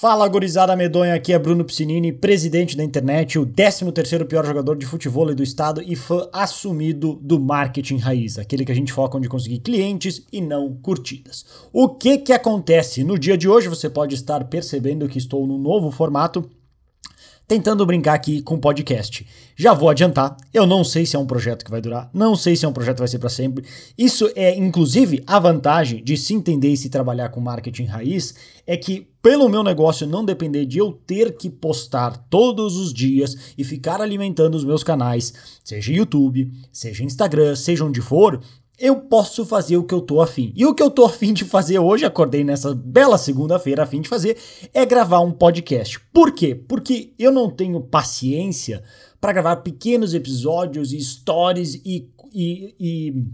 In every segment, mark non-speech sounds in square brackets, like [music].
Fala gurizada medonha, aqui é Bruno Piscinini, presidente da internet, o 13º pior jogador de futebol do estado e fã assumido do marketing raiz, aquele que a gente foca onde conseguir clientes e não curtidas. O que que acontece? No dia de hoje você pode estar percebendo que estou num novo formato, tentando brincar aqui com podcast. Já vou adiantar, eu não sei se é um projeto que vai durar, não sei se é um projeto que vai ser para sempre. Isso é inclusive a vantagem de se entender e se trabalhar com marketing raiz, é que pelo meu negócio não depender de eu ter que postar todos os dias e ficar alimentando os meus canais, seja YouTube, seja Instagram, seja onde for, eu posso fazer o que eu tô afim. E o que eu tô afim de fazer hoje, acordei nessa bela segunda-feira afim de fazer, é gravar um podcast. Por quê? Porque eu não tenho paciência para gravar pequenos episódios e stories e, e, e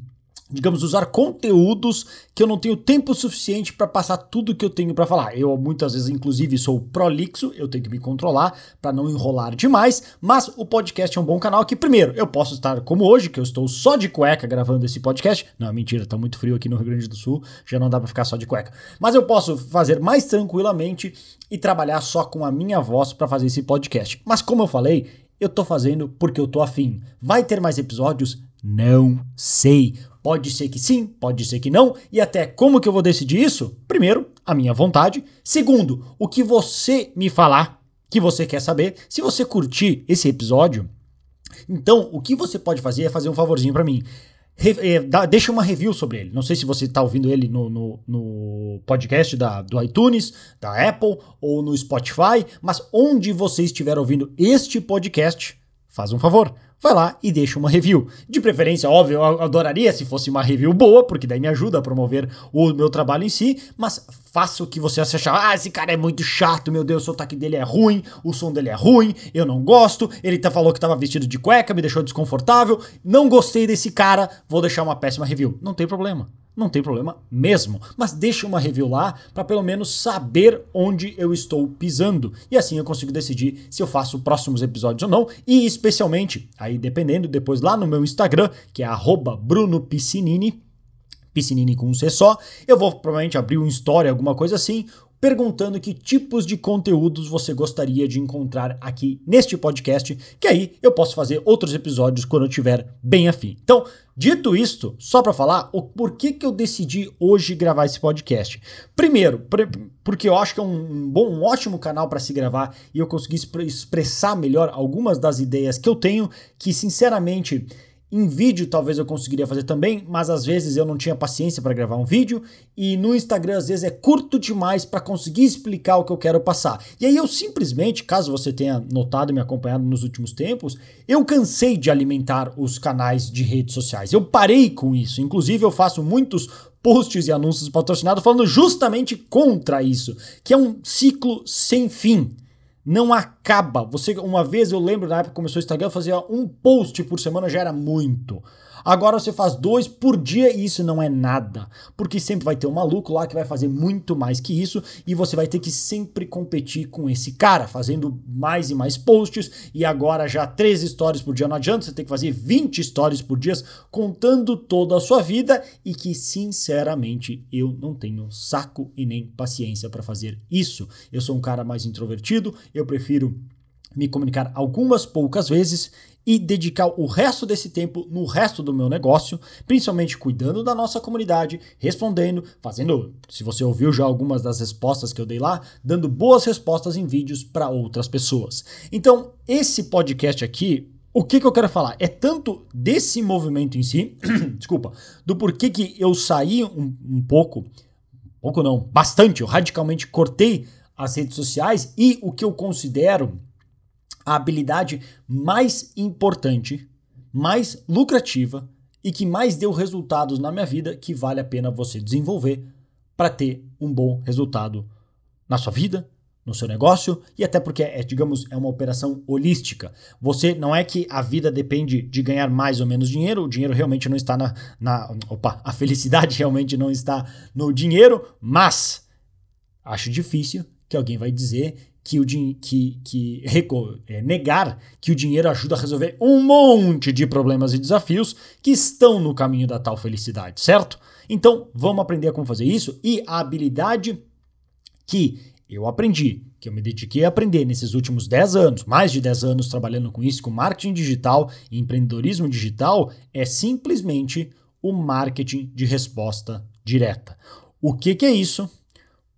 digamos, usar conteúdos que eu não tenho tempo suficiente para passar tudo que eu tenho para falar. Eu muitas vezes, inclusive, sou prolixo, eu tenho que me controlar para não enrolar demais, mas o podcast é um bom canal que, primeiro, eu posso estar como hoje, que eu estou só de cueca gravando esse podcast. Não, mentira, tá muito frio aqui no Rio Grande do Sul, já não dá para ficar só de cueca. Mas eu posso fazer mais tranquilamente e trabalhar só com a minha voz para fazer esse podcast. Mas como eu falei, eu tô fazendo porque eu tô afim. Vai ter mais episódios? Não sei. Pode ser que sim, pode ser que não, e até como que eu vou decidir isso? Primeiro, a minha vontade. Segundo, o que você me falar que você quer saber. Se você curtir esse episódio, então o que você pode fazer é fazer um favorzinho para mim. Re, é, dá, deixa uma review sobre ele. Não sei se você está ouvindo ele no, no, no, podcast da, do iTunes, da Apple ou no Spotify, mas onde você estiver ouvindo este podcast, faz um favor vai lá e deixa uma review. De preferência, óbvio, eu adoraria se fosse uma review boa, porque daí me ajuda a promover o meu trabalho em si, mas faça o que você achar. Ah, esse cara é muito chato, meu Deus, o sotaque dele é ruim, o som dele é ruim, eu não gosto, ele tá, falou que tava vestido de cueca, me deixou desconfortável, não gostei desse cara, vou deixar uma péssima review. Não tem problema não tem problema mesmo. Mas deixe uma review lá para pelo menos saber onde eu estou pisando. E assim eu consigo decidir se eu faço próximos episódios ou não. E especialmente, aí dependendo, depois lá no meu Instagram, que é @brunopiscinini, piscinini com um C só, eu vou provavelmente abrir um story, alguma coisa assim, perguntando que tipos de conteúdos você gostaria de encontrar aqui neste podcast, que aí eu posso fazer outros episódios quando eu tiver bem afim. Então, dito isto, só para falar o porquê que eu decidi hoje gravar esse podcast. Primeiro, porque eu acho que é um bom, um ótimo canal para se gravar e eu consegui expressar melhor algumas das ideias que eu tenho, que sinceramente em vídeo talvez eu conseguiria fazer também, mas às vezes eu não tinha paciência para gravar um vídeo e no Instagram às vezes é curto demais para conseguir explicar o que eu quero passar. E aí eu simplesmente, caso você tenha notado e me acompanhado nos últimos tempos, eu cansei de alimentar os canais de redes sociais. Eu parei com isso. Inclusive eu faço muitos posts e anúncios patrocinados falando justamente contra isso, que é um ciclo sem fim não acaba. Você, uma vez eu lembro na época que começou o Instagram, fazia um post por semana já era muito. Agora você faz dois por dia e isso não é nada. Porque sempre vai ter um maluco lá que vai fazer muito mais que isso e você vai ter que sempre competir com esse cara, fazendo mais e mais posts. E agora já três stories por dia não adianta, você tem que fazer 20 stories por dia contando toda a sua vida e que sinceramente eu não tenho saco e nem paciência para fazer isso. Eu sou um cara mais introvertido, eu prefiro me comunicar algumas poucas vezes e dedicar o resto desse tempo no resto do meu negócio, principalmente cuidando da nossa comunidade, respondendo, fazendo, se você ouviu já algumas das respostas que eu dei lá, dando boas respostas em vídeos para outras pessoas. Então, esse podcast aqui, o que, que eu quero falar? É tanto desse movimento em si, [clears throat] desculpa, do porquê que eu saí um, um pouco, pouco não, bastante, eu radicalmente cortei as redes sociais e o que eu considero a habilidade mais importante, mais lucrativa e que mais deu resultados na minha vida que vale a pena você desenvolver para ter um bom resultado na sua vida, no seu negócio e até porque é, digamos, é uma operação holística. Você não é que a vida depende de ganhar mais ou menos dinheiro, o dinheiro realmente não está na, na opa, a felicidade [laughs] realmente não está no dinheiro, mas acho difícil que alguém vai dizer que o que, que é, negar que o dinheiro ajuda a resolver um monte de problemas e desafios que estão no caminho da tal felicidade, certo? Então, vamos aprender como fazer isso e a habilidade que eu aprendi, que eu me dediquei a aprender nesses últimos 10 anos, mais de 10 anos trabalhando com isso, com marketing digital e empreendedorismo digital, é simplesmente o marketing de resposta direta. O que, que é isso?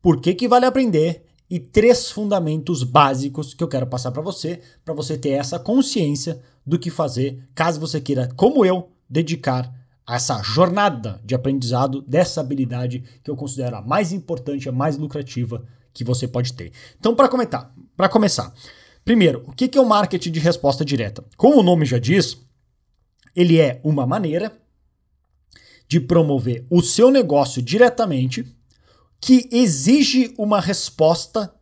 Por que, que vale aprender? E três fundamentos básicos que eu quero passar para você, para você ter essa consciência do que fazer, caso você queira, como eu, dedicar a essa jornada de aprendizado dessa habilidade que eu considero a mais importante, a mais lucrativa que você pode ter. Então, para comentar, para começar, primeiro, o que é o marketing de resposta direta? Como o nome já diz, ele é uma maneira de promover o seu negócio diretamente que exige uma resposta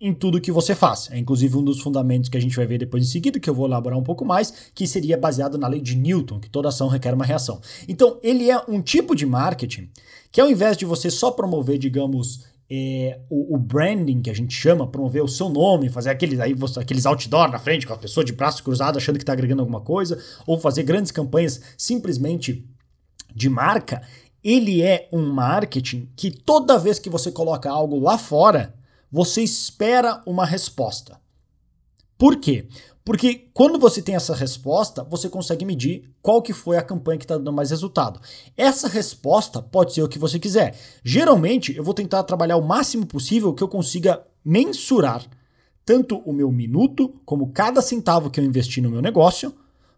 em tudo que você faz. É inclusive um dos fundamentos que a gente vai ver depois em seguida, que eu vou elaborar um pouco mais, que seria baseado na lei de Newton, que toda ação requer uma reação. Então, ele é um tipo de marketing que ao invés de você só promover, digamos, é, o, o, branding que a gente chama, promover o seu nome, fazer aqueles, aí, aqueles outdoor na frente com a pessoa de braço cruzado achando que está agregando alguma coisa, ou fazer grandes campanhas simplesmente de marca, ele é um marketing que toda vez que você coloca algo lá fora, você espera uma resposta. Por quê? Porque quando você tem essa resposta, você consegue medir qual que foi a campanha que está dando mais resultado. Essa resposta pode ser o que você quiser. Geralmente, eu vou tentar trabalhar o máximo possível que eu consiga mensurar tanto o meu minuto como cada centavo que eu investi no meu negócio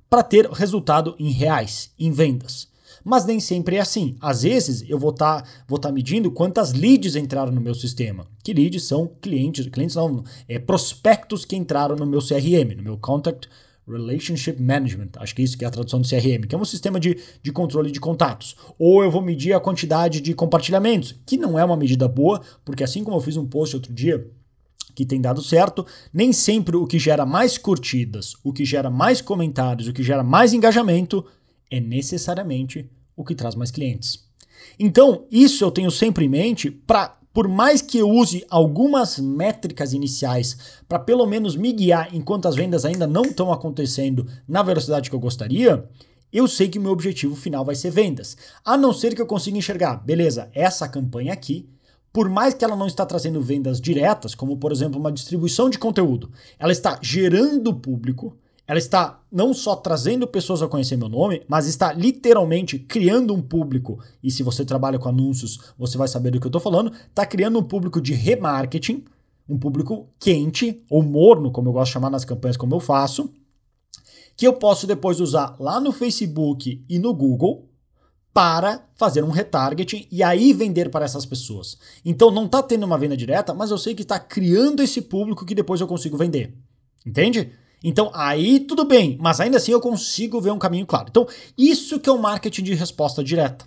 para ter resultado em reais, em vendas. Mas nem sempre é assim. Às vezes eu vou estar tá, vou tá medindo quantas leads entraram no meu sistema. Que leads são clientes, clientes não, é prospectos que entraram no meu CRM, no meu Contact Relationship Management, acho que é isso que é a tradução do CRM, que é um sistema de, de controle de contatos. Ou eu vou medir a quantidade de compartilhamentos, que não é uma medida boa, porque assim como eu fiz um post outro dia que tem dado certo, nem sempre o que gera mais curtidas, o que gera mais comentários, o que gera mais engajamento é necessariamente o que traz mais clientes. Então, isso eu tenho sempre em mente para por mais que eu use algumas métricas iniciais para pelo menos me guiar enquanto as vendas ainda não estão acontecendo na velocidade que eu gostaria, eu sei que o meu objetivo final vai ser vendas. A não ser que eu consiga enxergar, beleza, essa campanha aqui, por mais que ela não está trazendo vendas diretas, como por exemplo uma distribuição de conteúdo, ela está gerando público, ela está não só trazendo pessoas a conhecer meu nome, mas está literalmente criando um público. E se você trabalha com anúncios, você vai saber do que eu estou falando. Está criando um público de remarketing, um público quente ou morno, como eu gosto de chamar nas campanhas, como eu faço, que eu posso depois usar lá no Facebook e no Google para fazer um retargeting e aí vender para essas pessoas. Então não está tendo uma venda direta, mas eu sei que está criando esse público que depois eu consigo vender. Entende? Então aí tudo bem, mas ainda assim eu consigo ver um caminho claro. Então, isso que é o marketing de resposta direta.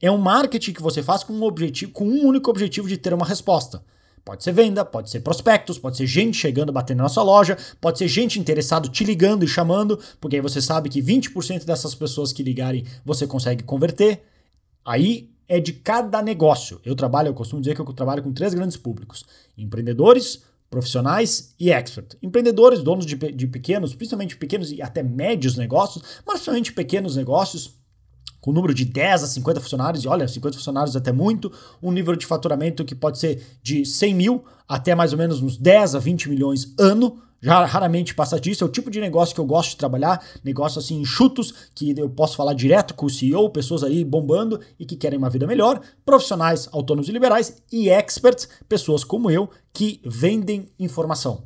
É um marketing que você faz com um objetivo, com um único objetivo de ter uma resposta. Pode ser venda, pode ser prospectos, pode ser gente chegando, batendo na sua loja, pode ser gente interessado te ligando e chamando, porque aí você sabe que 20% dessas pessoas que ligarem você consegue converter. Aí é de cada negócio. Eu trabalho, eu costumo dizer que eu trabalho com três grandes públicos: empreendedores, profissionais e expert. Empreendedores, donos de, de pequenos, principalmente pequenos e até médios negócios, mas principalmente pequenos negócios, com número de 10 a 50 funcionários, e olha, 50 funcionários é até muito, um nível de faturamento que pode ser de 100 mil até mais ou menos uns 10 a 20 milhões ano, já raramente passa disso, é o tipo de negócio que eu gosto de trabalhar, negócio assim enxutos, que eu posso falar direto com o CEO, pessoas aí bombando e que querem uma vida melhor, profissionais autônomos e liberais e experts, pessoas como eu, que vendem informação.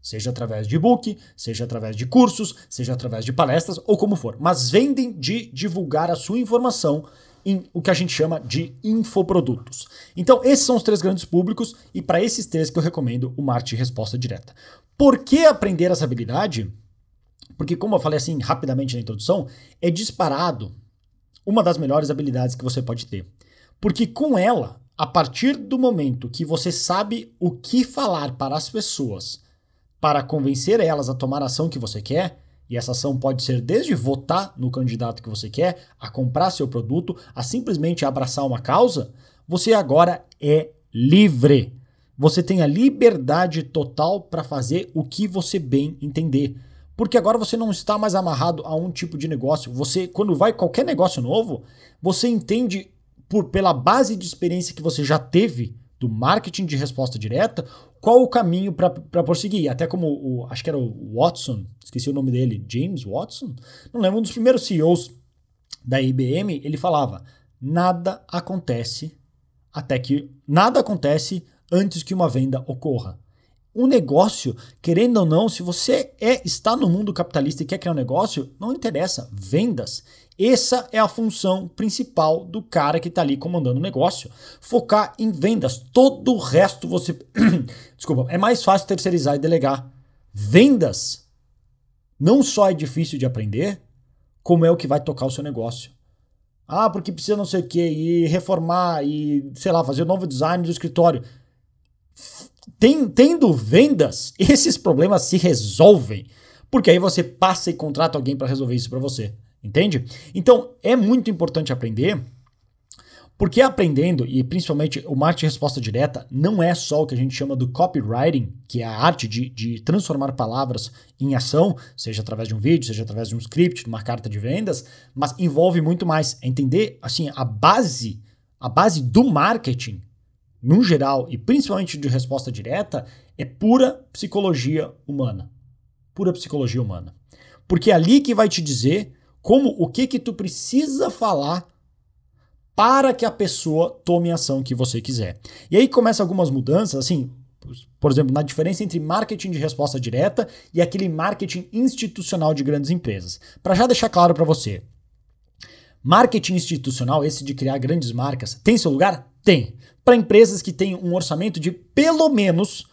Seja através de e-book, seja através de cursos, seja através de palestras ou como for, mas vendem de divulgar a sua informação em o que a gente chama de infoprodutos. Então, esses são os três grandes públicos e para esses três que eu recomendo o marketing resposta direta. Por que aprender essa habilidade? Porque, como eu falei assim rapidamente na introdução, é disparado uma das melhores habilidades que você pode ter. Porque com ela, a partir do momento que você sabe o que falar para as pessoas para convencer elas a tomar a ação que você quer, e essa ação pode ser desde votar no candidato que você quer, a comprar seu produto, a simplesmente abraçar uma causa, você agora é livre. Você tem a liberdade total para fazer o que você bem entender. Porque agora você não está mais amarrado a um tipo de negócio. Você, quando vai qualquer negócio novo, você entende por pela base de experiência que você já teve do marketing de resposta direta, qual o caminho para prosseguir. Até como o, acho que era o Watson, esqueci o nome dele, James Watson, não lembro, um dos primeiros CEOs da IBM, ele falava: nada acontece até que nada acontece antes que uma venda ocorra. Um negócio, querendo ou não, se você é está no mundo capitalista e quer criar um negócio, não interessa, vendas. Essa é a função principal do cara que está ali comandando o negócio. Focar em vendas. Todo o resto você. [clears throat] Desculpa, é mais fácil terceirizar e delegar. Vendas não só é difícil de aprender, como é o que vai tocar o seu negócio. Ah, porque precisa não sei o que, e reformar, e sei lá, fazer o um novo design do escritório. Tem, tendo vendas, [laughs] esses problemas se resolvem. Porque aí você passa e contrata alguém para resolver isso para você. Entende? Então é muito importante aprender, porque aprendendo, e principalmente o marketing resposta direta, não é só o que a gente chama do copywriting, que é a arte de, de transformar palavras em ação, seja através de um vídeo, seja através de um script, de uma carta de vendas, mas envolve muito mais. É entender assim a base, a base do marketing, no geral, e principalmente de resposta direta, é pura psicologia humana. Pura psicologia humana. Porque é ali que vai te dizer como o que que tu precisa falar para que a pessoa tome a ação que você quiser. E aí começa algumas mudanças, assim, por exemplo, na diferença entre marketing de resposta direta e aquele marketing institucional de grandes empresas. Para já deixar claro para você, marketing institucional, esse de criar grandes marcas, tem seu lugar? Tem. Para empresas que têm um orçamento de pelo menos,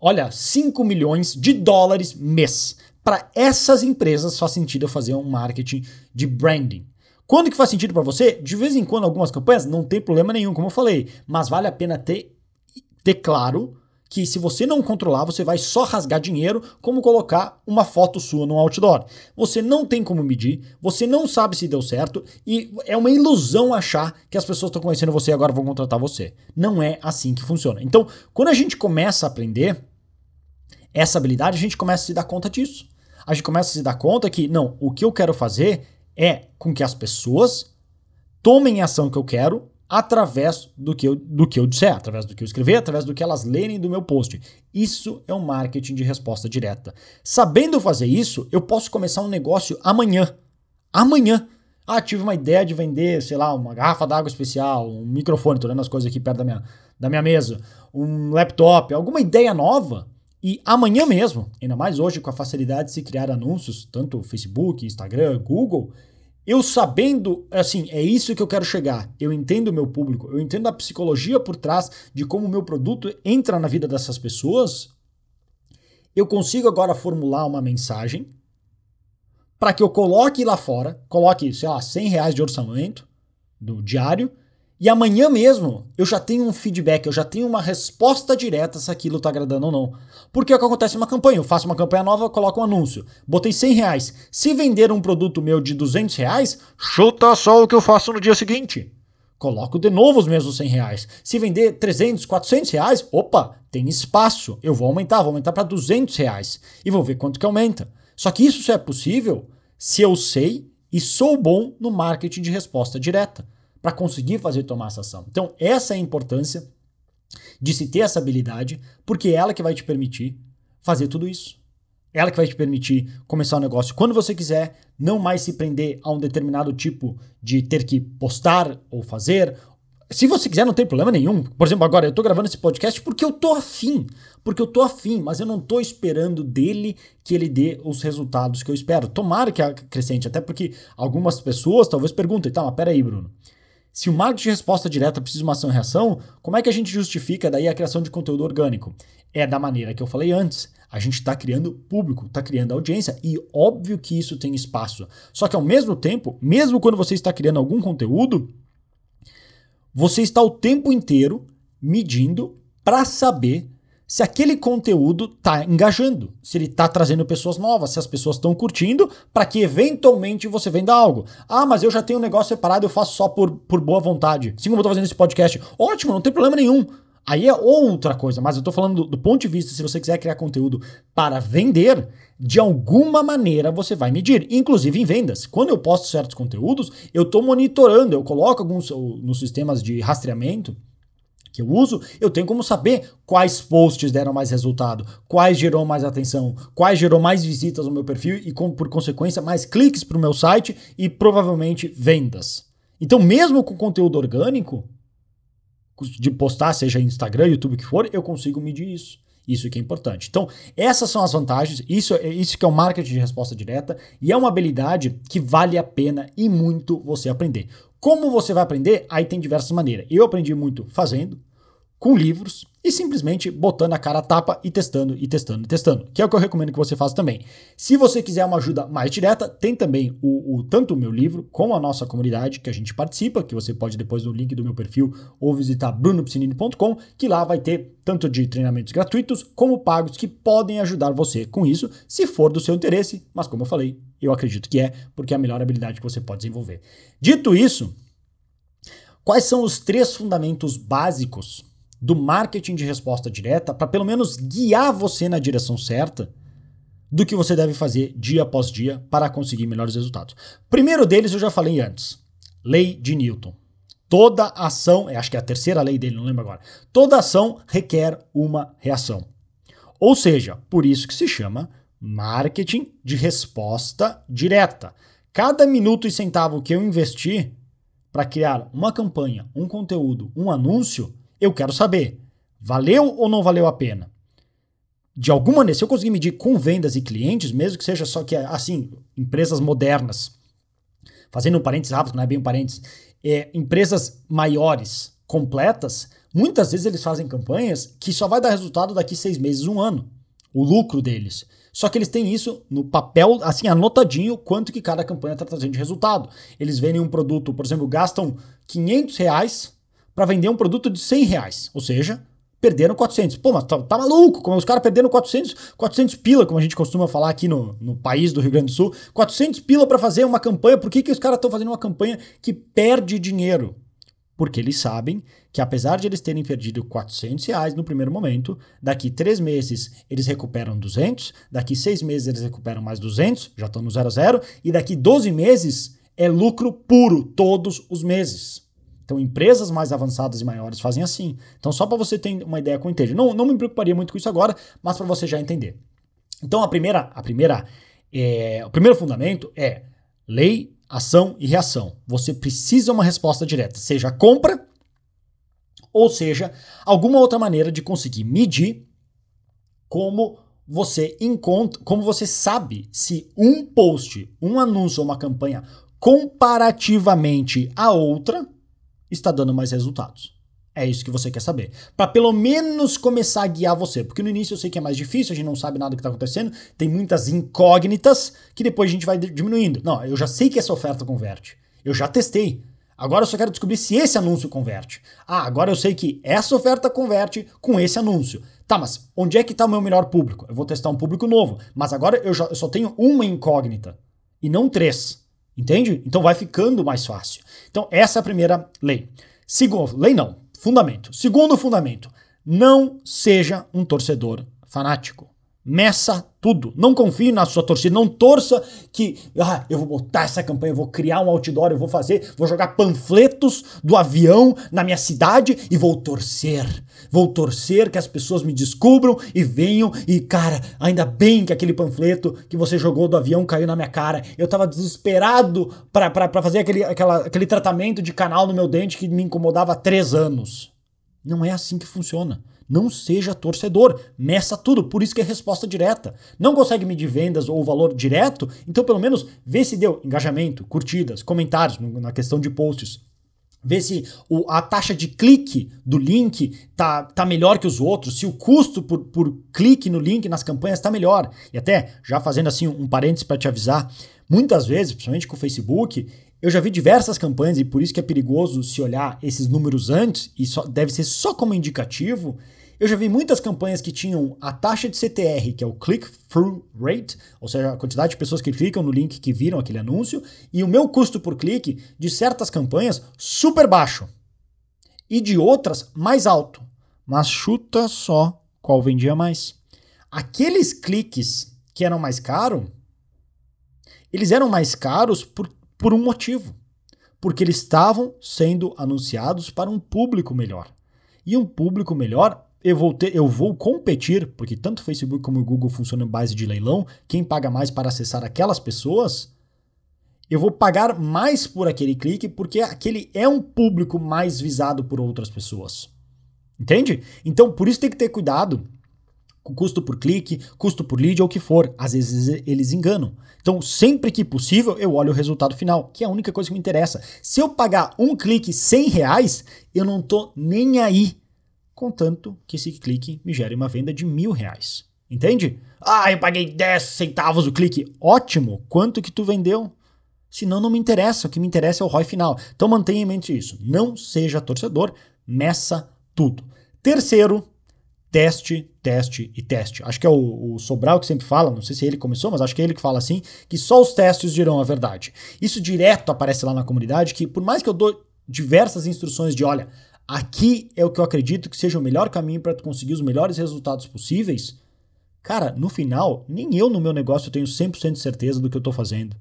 olha, 5 milhões de dólares mês para essas empresas faz sentido eu fazer um marketing de branding. Quando que faz sentido para você? De vez em quando, algumas campanhas não tem problema nenhum, como eu falei, mas vale a pena ter, ter claro que se você não controlar, você vai só rasgar dinheiro, como colocar uma foto sua no outdoor. Você não tem como medir, você não sabe se deu certo e é uma ilusão achar que as pessoas estão conhecendo você e agora vão contratar você. Não é assim que funciona. Então, quando a gente começa a aprender essa habilidade, a gente começa a se dar conta disso a gente começa a se dar conta que, não, o que eu quero fazer é com que as pessoas tomem a ação que eu quero através do que, eu, do que eu disser, através do que eu escrever, através do que elas lerem do meu post. Isso é um marketing de resposta direta. Sabendo fazer isso, eu posso começar um negócio amanhã. Amanhã. Ah, tive uma ideia de vender, sei lá, uma garrafa d'água especial, um microfone, tô olhando as coisas aqui perto da minha, da minha mesa, um laptop, alguma ideia nova. E amanhã mesmo, ainda mais hoje com a facilidade de se criar anúncios, tanto Facebook, Instagram, Google, eu sabendo, assim, é isso que eu quero chegar. Eu entendo o meu público, eu entendo a psicologia por trás de como o meu produto entra na vida dessas pessoas. Eu consigo agora formular uma mensagem para que eu coloque lá fora, coloque, sei lá, 100 reais de orçamento do diário e amanhã mesmo eu já tenho um feedback, eu já tenho uma resposta direta se aquilo tá agradando ou não. Porque é o que acontece numa campanha. Eu faço uma campanha nova, coloco um anúncio. Botei 100 reais. Se vender um produto meu de 200 reais, chuta só o que eu faço no dia seguinte. Coloco de novo os mesmos 100 reais. Se vender 300, 400 reais, opa, tem espaço. Eu vou aumentar, vou aumentar para 200 reais. E vou ver quanto que aumenta. Só que isso só é possível se eu sei e sou bom no marketing de resposta direta para conseguir fazer tomar essa ação. Então, essa é a importância de se ter essa habilidade, porque é ela que vai te permitir fazer tudo isso. Ela que vai te permitir começar o negócio quando você quiser, não mais se prender a um determinado tipo de ter que postar ou fazer. Se você quiser, não tem problema nenhum. Por exemplo, agora eu tô gravando esse podcast porque eu tô afim. Porque eu tô afim, mas eu não tô esperando dele que ele dê os resultados que eu espero. Tomara que acrescente, até porque algumas pessoas talvez perguntem, tá, mas peraí, Bruno. Se o marketing de resposta direta precisa de uma ação e reação, como é que a gente justifica daí a criação de conteúdo orgânico? É da maneira que eu falei antes. A gente está criando público, está criando audiência e óbvio que isso tem espaço. Só que ao mesmo tempo, mesmo quando você está criando algum conteúdo, você está o tempo inteiro medindo para saber se aquele conteúdo está engajando, se ele está trazendo pessoas novas, se as pessoas estão curtindo, para que eventualmente você venda algo. Ah, mas eu já tenho um negócio separado, eu faço só por, por boa vontade. Assim como eu estou fazendo esse podcast. Ótimo, não tem problema nenhum. Aí é outra coisa, mas eu estou falando do, do, ponto de vista, se você quiser criar conteúdo para vender, de alguma maneira você vai medir, inclusive em vendas. Quando eu posto certos conteúdos, eu estou monitorando, eu coloco alguns nos sistemas de rastreamento que eu uso, eu tenho como saber quais posts deram mais resultado, quais gerou mais atenção, quais gerou mais visitas no meu perfil e, com, por consequência, mais cliques para o meu site e provavelmente vendas. Então, mesmo com conteúdo orgânico, de postar, seja Instagram, YouTube, que for, eu consigo medir isso. Isso que é importante. Então, essas são as vantagens, isso, é, isso que é o marketing de resposta direta, e é uma habilidade que vale a pena e muito você aprender. Como você vai aprender? Aí tem diversas maneiras. Eu aprendi muito fazendo, com livros e simplesmente botando a cara a tapa e testando e testando e testando, que é o que eu recomendo que você faça também. Se você quiser uma ajuda mais direta, tem também o, o tanto o meu livro como a nossa comunidade que a gente participa, que você pode depois no link do meu perfil ou visitar brunopsinini.com, que lá vai ter tanto de treinamentos gratuitos como pagos que podem ajudar você com isso, se for do seu interesse, mas como eu falei, eu acredito que é, porque é a melhor habilidade que você pode desenvolver. Dito isso, quais são os três fundamentos básicos do marketing de resposta direta para pelo menos guiar você na direção certa do que você deve fazer dia após dia para conseguir melhores resultados. Primeiro deles eu já falei antes, lei de Newton. Toda ação, acho que é a terceira lei dele, não lembro agora. Toda ação requer uma reação. Ou seja, por isso que se chama marketing de resposta direta. Cada minuto e centavo que eu investir para criar uma campanha, um conteúdo, um anúncio, eu quero saber, valeu ou não valeu a pena? De alguma maneira, se eu conseguir medir com vendas e clientes, mesmo que seja só que, assim, empresas modernas, fazendo um parênteses rápido, não é bem um parênteses, é, empresas maiores, completas, muitas vezes eles fazem campanhas que só vai dar resultado daqui seis meses, um ano, o lucro deles. Só que eles têm isso no papel, assim, anotadinho, quanto que cada campanha está trazendo de resultado. Eles vendem um produto, por exemplo, gastam 500 reais para vender um produto de 100 reais. Ou seja, perderam 400. Pô, mas tá, tá maluco? Como os caras perderam 400, 400 pila, como a gente costuma falar aqui no, no país do Rio Grande do Sul. 400 pila para fazer uma campanha. Por que, que os caras estão fazendo uma campanha que perde dinheiro? Porque eles sabem que apesar de eles terem perdido 400 reais no primeiro momento, daqui três meses eles recuperam 200, daqui seis meses eles recuperam mais 200, já estão no zero a zero, e daqui 12 meses é lucro puro todos os meses. Então, empresas mais avançadas e maiores fazem assim. Então, só para você ter uma ideia com o entende. Não, não me preocuparia muito com isso agora, mas para você já entender. Então, a primeira, a primeira, é, o primeiro fundamento é lei, ação e reação. Você precisa uma resposta direta, seja compra ou seja alguma outra maneira de conseguir medir como você encontra, como você sabe se um post, um anúncio ou uma campanha comparativamente a outra está dando mais resultados. É isso que você quer saber. Para pelo menos começar a guiar você. Porque no início eu sei que é mais difícil, a gente não sabe nada do que está acontecendo, tem muitas incógnitas que depois a gente vai diminuindo. Não, eu já sei que essa oferta converte. Eu já testei. Agora eu só quero descobrir se esse anúncio converte. Ah, agora eu sei que essa oferta converte com esse anúncio. Tá, mas onde é que está o meu melhor público? Eu vou testar um público novo. Mas agora eu, já, eu só tenho uma incógnita e não três. Entende? Então vai ficando mais fácil. Então, essa é a primeira lei. Segundo, lei não, fundamento. Segundo fundamento, não seja um torcedor fanático. Meça tudo. Não confie na sua torcida. Não torça que ah, eu vou botar essa campanha, eu vou criar um outdoor, eu vou fazer, vou jogar panfletos do avião na minha cidade e vou torcer. Vou torcer que as pessoas me descubram e venham e, cara, ainda bem que aquele panfleto que você jogou do avião caiu na minha cara. Eu tava desesperado para fazer aquele, aquela, aquele tratamento de canal no meu dente que me incomodava há três anos. Não é assim que funciona. Não seja torcedor, meça tudo, por isso que é resposta direta. Não consegue medir vendas ou valor direto? Então pelo menos vê se deu engajamento, curtidas, comentários na questão de posts. Vê se o, a taxa de clique do link tá, tá melhor que os outros, se o custo por, por clique no link nas campanhas tá melhor. E até, já fazendo assim um parênteses para te avisar, muitas vezes, principalmente com o Facebook, eu já vi diversas campanhas, e por isso que é perigoso se olhar esses números antes, e só, deve ser só como indicativo. Eu já vi muitas campanhas que tinham a taxa de CTR, que é o click-through rate, ou seja, a quantidade de pessoas que clicam no link que viram aquele anúncio, e o meu custo por clique de certas campanhas super baixo. E de outras mais alto. Mas chuta só qual vendia mais. Aqueles cliques que eram mais caros, eles eram mais caros por por um motivo. Porque eles estavam sendo anunciados para um público melhor. e um público melhor, eu vou, ter, eu vou competir, porque tanto o Facebook como o Google funcionam em base de leilão, quem paga mais para acessar aquelas pessoas, eu vou pagar mais por aquele clique porque aquele é um público mais visado por outras pessoas. Entende? Então, por isso tem que ter cuidado custo por clique, custo por lead ou o que for. Às vezes eles enganam. Então, sempre que possível, eu olho o resultado final, que é a única coisa que me interessa. Se eu pagar um clique 100 reais, eu não tô nem aí contanto que esse clique me gere uma venda de mil reais. Entende? Ah, eu paguei 10 centavos o clique. Ótimo! Quanto que tu vendeu? Senão não me interessa, o que me interessa é o ROI final. Então mantenha em mente isso. Não seja torcedor, meça tudo. Terceiro, teste, teste e teste. Acho que é o, o, Sobral que sempre fala, não sei se ele começou, mas acho que é ele que fala assim, que só os testes dirão a verdade. Isso direto aparece lá na comunidade, que por mais que eu dou diversas instruções de, olha, aqui é o que eu acredito que seja o melhor caminho para conseguir os melhores resultados possíveis, cara, no final, nem eu no meu negócio tenho 100% de certeza do que eu estou fazendo.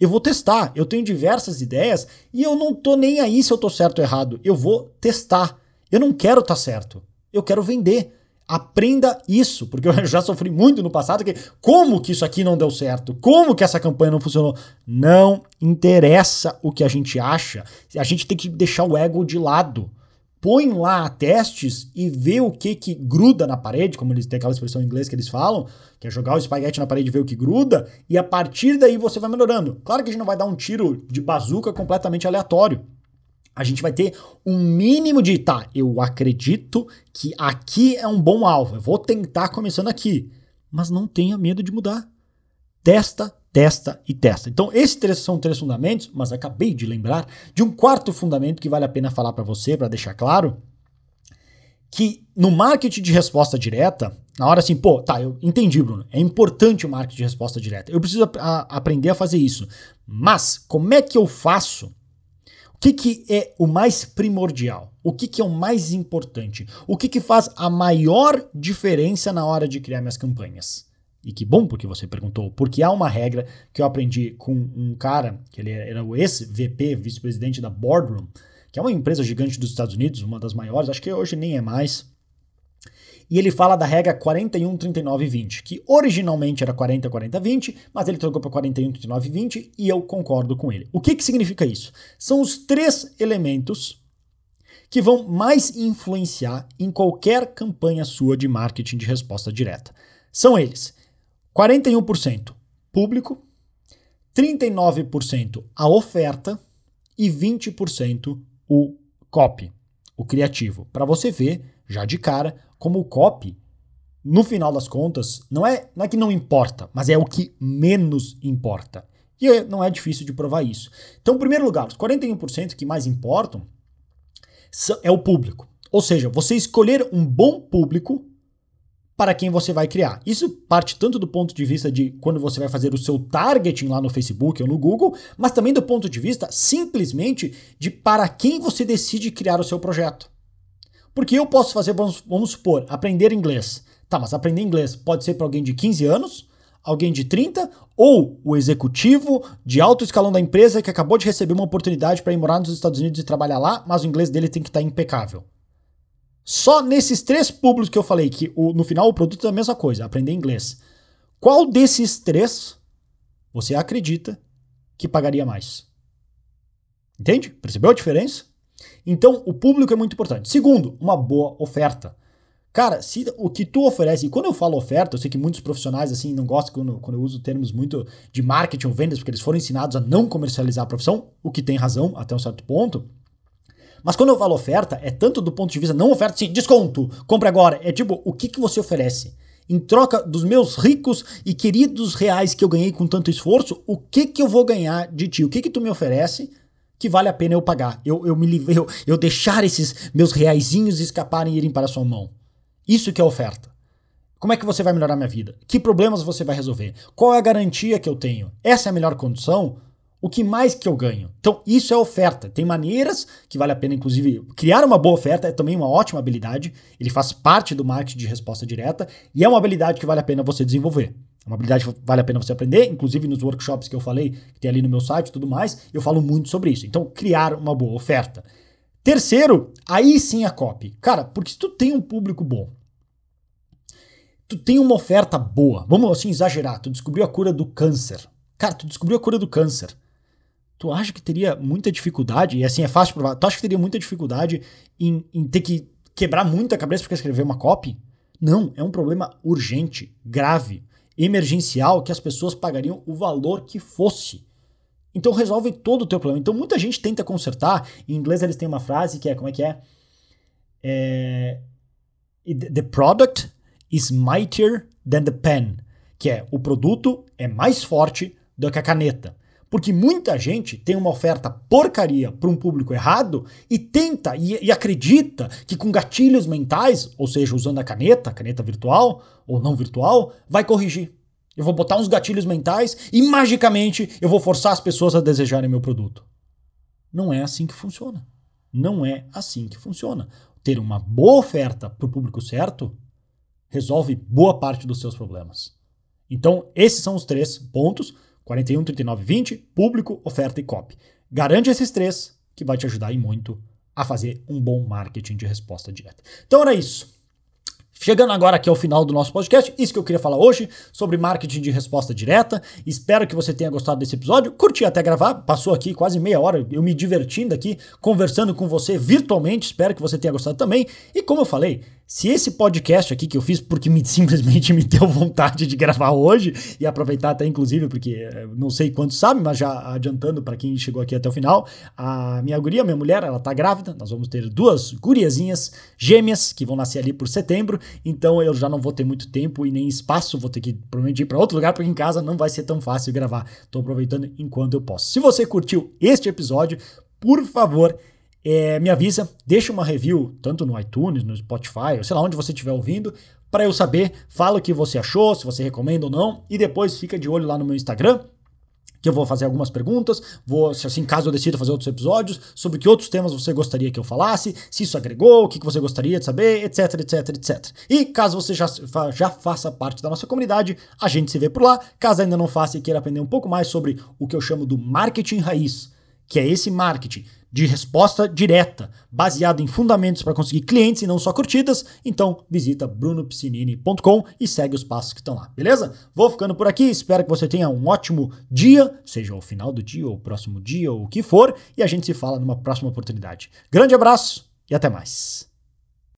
Eu vou testar, eu tenho diversas ideias e eu não tô nem aí se eu tô certo ou errado. Eu vou testar. Eu não quero estar tá certo. Eu quero vender. Aprenda isso, porque eu [laughs] já sofri muito no passado que como que isso aqui não deu certo? Como que essa campanha não funcionou? Não interessa o que a gente acha. A gente tem que deixar o ego de lado põe lá testes e vê o que que gruda na parede, como eles têm aquela expressão em inglês que eles falam, que é jogar o espaguete na parede e ver o que gruda, e a partir daí você vai melhorando. Claro que a gente não vai dar um tiro de bazuca completamente aleatório. A gente vai ter um mínimo de, tá, eu acredito que aqui é um bom alvo, eu vou tentar começando aqui, mas não tenha medo de mudar. Testa, testa e testa. Então, esses três são três fundamentos, mas acabei de lembrar de um quarto fundamento que vale a pena falar para você, para deixar claro, que no marketing de resposta direta, na hora assim, pô, tá, eu entendi, Bruno, é importante o marketing de resposta direta. Eu preciso a, aprender a fazer isso. Mas como é que eu faço? Que, que é o mais primordial? O que, que é o mais importante? O que, que faz a maior diferença na hora de criar minhas campanhas? E que bom porque você perguntou, porque há uma regra que eu aprendi com um cara, que ele era o ex-VP, vice-presidente da Boardroom, que é uma empresa gigante dos Estados Unidos, uma das maiores, acho que hoje nem é mais. E ele fala da regra 41, 39 20, que originalmente era 40, 40, 20, mas ele trocou para 41, 39 20 e eu concordo com ele. O que, que significa isso? São os três elementos que vão mais influenciar em qualquer campanha sua de marketing de resposta direta. São eles 41% público, 39% a oferta e 20% o copy, o criativo. Para você ver, já de cara, como o copy, no final das contas, não é, não é que não importa, mas é o que menos importa. E é, não é difícil de provar isso. Então, em primeiro lugar, os 41% que mais importam é o público. Ou seja, você escolher um bom público para quem você vai criar. Isso parte tanto do ponto de vista de quando você vai fazer o seu targeting lá no Facebook ou no Google, mas também do ponto de vista simplesmente de para quem você decide criar o seu projeto. Porque eu posso fazer, vamos, vamos supor, aprender inglês. Tá, mas aprender inglês pode ser para alguém de 15 anos, alguém de 30 ou o executivo de alto escalão da empresa que acabou de receber uma oportunidade para ir morar nos Estados Unidos e trabalhar lá, mas o inglês dele tem que estar tá impecável. Só nesses três públicos que eu falei, que o, no final o produto é a mesma coisa, aprender inglês. Qual desses três você acredita que pagaria mais? Entende? Percebeu a diferença? Então, o público é muito importante. Segundo, uma boa oferta. Cara, se o que tu oferece, e quando eu falo oferta, eu sei que muitos profissionais assim não gostam quando, quando eu uso termos muito de marketing ou vendas, porque eles foram ensinados a não comercializar a profissão, o que tem razão até um certo ponto. Mas quando eu falo oferta, é tanto do ponto de vista, não oferta assim, desconto, compre agora. É tipo, o que, que você oferece? Em troca dos meus ricos e queridos reais que eu ganhei com tanto esforço, o que, que eu vou ganhar de ti? O que, que tu me oferece que vale a pena eu pagar? Eu, eu, me, eu, eu deixar esses meus reaisinhos escaparem e irem para a sua mão. Isso que é oferta. Como é que você vai melhorar minha vida? Que problemas você vai resolver? Qual é a garantia que eu tenho? Essa é a melhor condição? o que mais que eu ganho? Então, isso é oferta. Tem maneiras que vale a pena, inclusive, criar uma boa oferta é também uma ótima habilidade. Ele faz parte do marketing de resposta direta e é uma habilidade que vale a pena você desenvolver. É uma habilidade que vale a pena você aprender, inclusive nos workshops que eu falei, que tem ali no meu site e tudo mais, eu falo muito sobre isso. Então, criar uma boa oferta. Terceiro, aí sim a copy. Cara, porque se tu tem um público bom, tu tem uma oferta boa, vamos assim exagerar, tu descobriu a cura do câncer. Cara, tu descobriu a cura do câncer. Tu acha que teria muita dificuldade, e assim é fácil provar, tu acha que teria muita dificuldade em, em ter que quebrar muita cabeça para escrever uma copy? Não, é um problema urgente, grave, emergencial, que as pessoas pagariam o valor que fosse. Então resolve todo o teu problema. Então muita gente tenta consertar. Em inglês eles têm uma frase que é, como é que é? é the product is mightier than the pen. Que é, o produto é mais forte do que a caneta. Porque muita gente tem uma oferta porcaria para um público errado e tenta e, e, acredita que com gatilhos mentais, ou seja, usando a caneta, caneta virtual ou não virtual, vai corrigir. Eu vou botar uns gatilhos mentais e magicamente eu vou forçar as pessoas a desejarem meu produto. Não é assim que funciona. Não é assim que funciona. Ter uma boa oferta para o público certo resolve boa parte dos seus problemas. Então, esses são os três pontos: 41, 39, 20, público, oferta e copy. Garante esses três que vai te ajudar e muito a fazer um bom marketing de resposta direta. Então era isso. Chegando agora aqui ao final do nosso podcast, isso que eu queria falar hoje sobre marketing de resposta direta. Espero que você tenha gostado desse episódio. Curti até gravar, passou aqui quase meia hora eu me divertindo aqui, conversando com você virtualmente. Espero que você tenha gostado também. E como eu falei, se esse podcast aqui que eu fiz porque me, simplesmente me deu vontade de gravar hoje e aproveitar até inclusive porque eh, não sei quantos sabem, mas já adiantando para quem chegou aqui até o final, a minha guria, minha mulher, ela tá grávida. Nós vamos ter duas guriazinhas gêmeas que vão nascer ali por setembro, então eu já não vou ter muito tempo e nem espaço, vou ter que provavelmente ir para outro lugar porque em casa não vai ser tão fácil gravar. Tô aproveitando enquanto eu posso. Se você curtiu este episódio, por favor, é, me avisa, deixa uma review, tanto no iTunes, no Spotify, ou sei lá onde você estiver ouvindo, para eu saber, fala o que você achou, se você recomenda ou não, e depois fica de olho lá no meu Instagram, que eu vou fazer algumas perguntas, vou, assim, caso eu decida fazer outros episódios, sobre que outros temas você gostaria que eu falasse, se isso agregou, o que você gostaria de saber, etc, etc, etc. E caso você já, já faça parte da nossa comunidade, a gente se vê por lá. Caso ainda não faça e queira aprender um pouco mais sobre o que eu chamo do marketing raiz, que é esse marketing de resposta direta, baseado em fundamentos para conseguir clientes e não só curtidas, então visita brunopiscinini.com e segue os passos que estão lá, beleza? Vou ficando por aqui, espero que você tenha um ótimo dia, seja o final do dia ou o próximo dia ou o que for, e a gente se fala numa próxima oportunidade. Grande abraço e até mais.